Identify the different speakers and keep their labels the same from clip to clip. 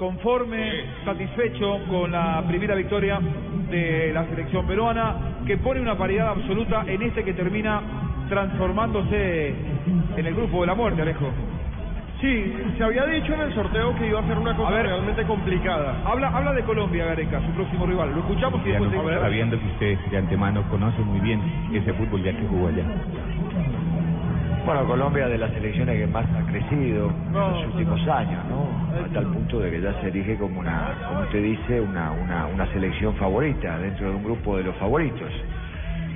Speaker 1: conforme, satisfecho con la primera victoria de la selección peruana, que pone una paridad absoluta en este que termina transformándose en el grupo de la muerte, Alejo.
Speaker 2: Sí, se había dicho en el sorteo que iba a ser una cosa
Speaker 1: ver.
Speaker 2: realmente complicada.
Speaker 1: Habla, habla de Colombia, Gareca, su próximo rival. Lo escuchamos y
Speaker 3: Ya
Speaker 1: después
Speaker 3: sabiendo que usted de antemano conoce muy bien ese fútbol ya que jugó allá.
Speaker 4: Bueno, Colombia de las selecciones que más ha crecido en los últimos años, ¿no? Hasta el punto de que ya se erige como una, como usted dice, una, una, una selección favorita dentro de un grupo de los favoritos.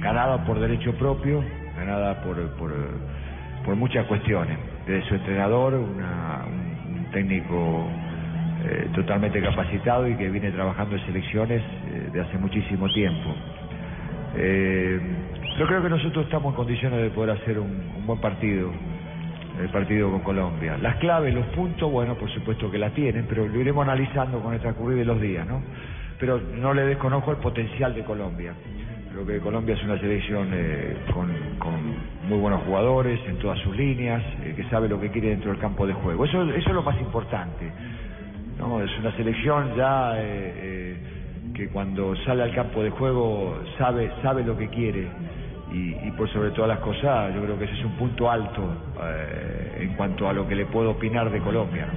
Speaker 4: Ganada por derecho propio, ganada por, por, por muchas cuestiones. Desde su entrenador, una- un, un técnico eh, totalmente capacitado y que viene trabajando en selecciones eh, de hace muchísimo tiempo. Eh, yo creo que nosotros estamos en condiciones de poder hacer un, un buen partido, el partido con Colombia. Las claves, los puntos, bueno, por supuesto que las tienen, pero lo iremos analizando con el transcurrir de los días, ¿no? Pero no le desconozco el potencial de Colombia. Creo que Colombia es una selección eh, con, con muy buenos jugadores en todas sus líneas, eh, que sabe lo que quiere dentro del campo de juego. Eso, eso es lo más importante. No, es una selección ya eh, eh, que cuando sale al campo de juego sabe sabe lo que quiere y, y por sobre todas las cosas yo creo que ese es un punto alto eh, en cuanto a lo que le puedo opinar de Colombia.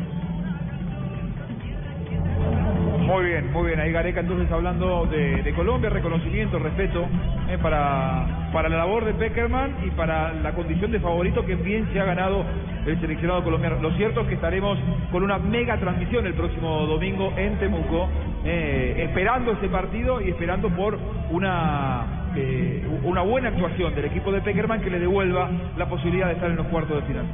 Speaker 1: Muy bien, muy bien. Ahí Gareca entonces hablando de, de Colombia, reconocimiento, respeto eh, para, para la labor de Peckerman y para la condición de favorito que bien se ha ganado el seleccionado colombiano. Lo cierto es que estaremos con una mega transmisión el próximo domingo en Temuco, eh, esperando ese partido y esperando por una, eh, una buena actuación del equipo de Peckerman que le devuelva la posibilidad de estar en los cuartos de final.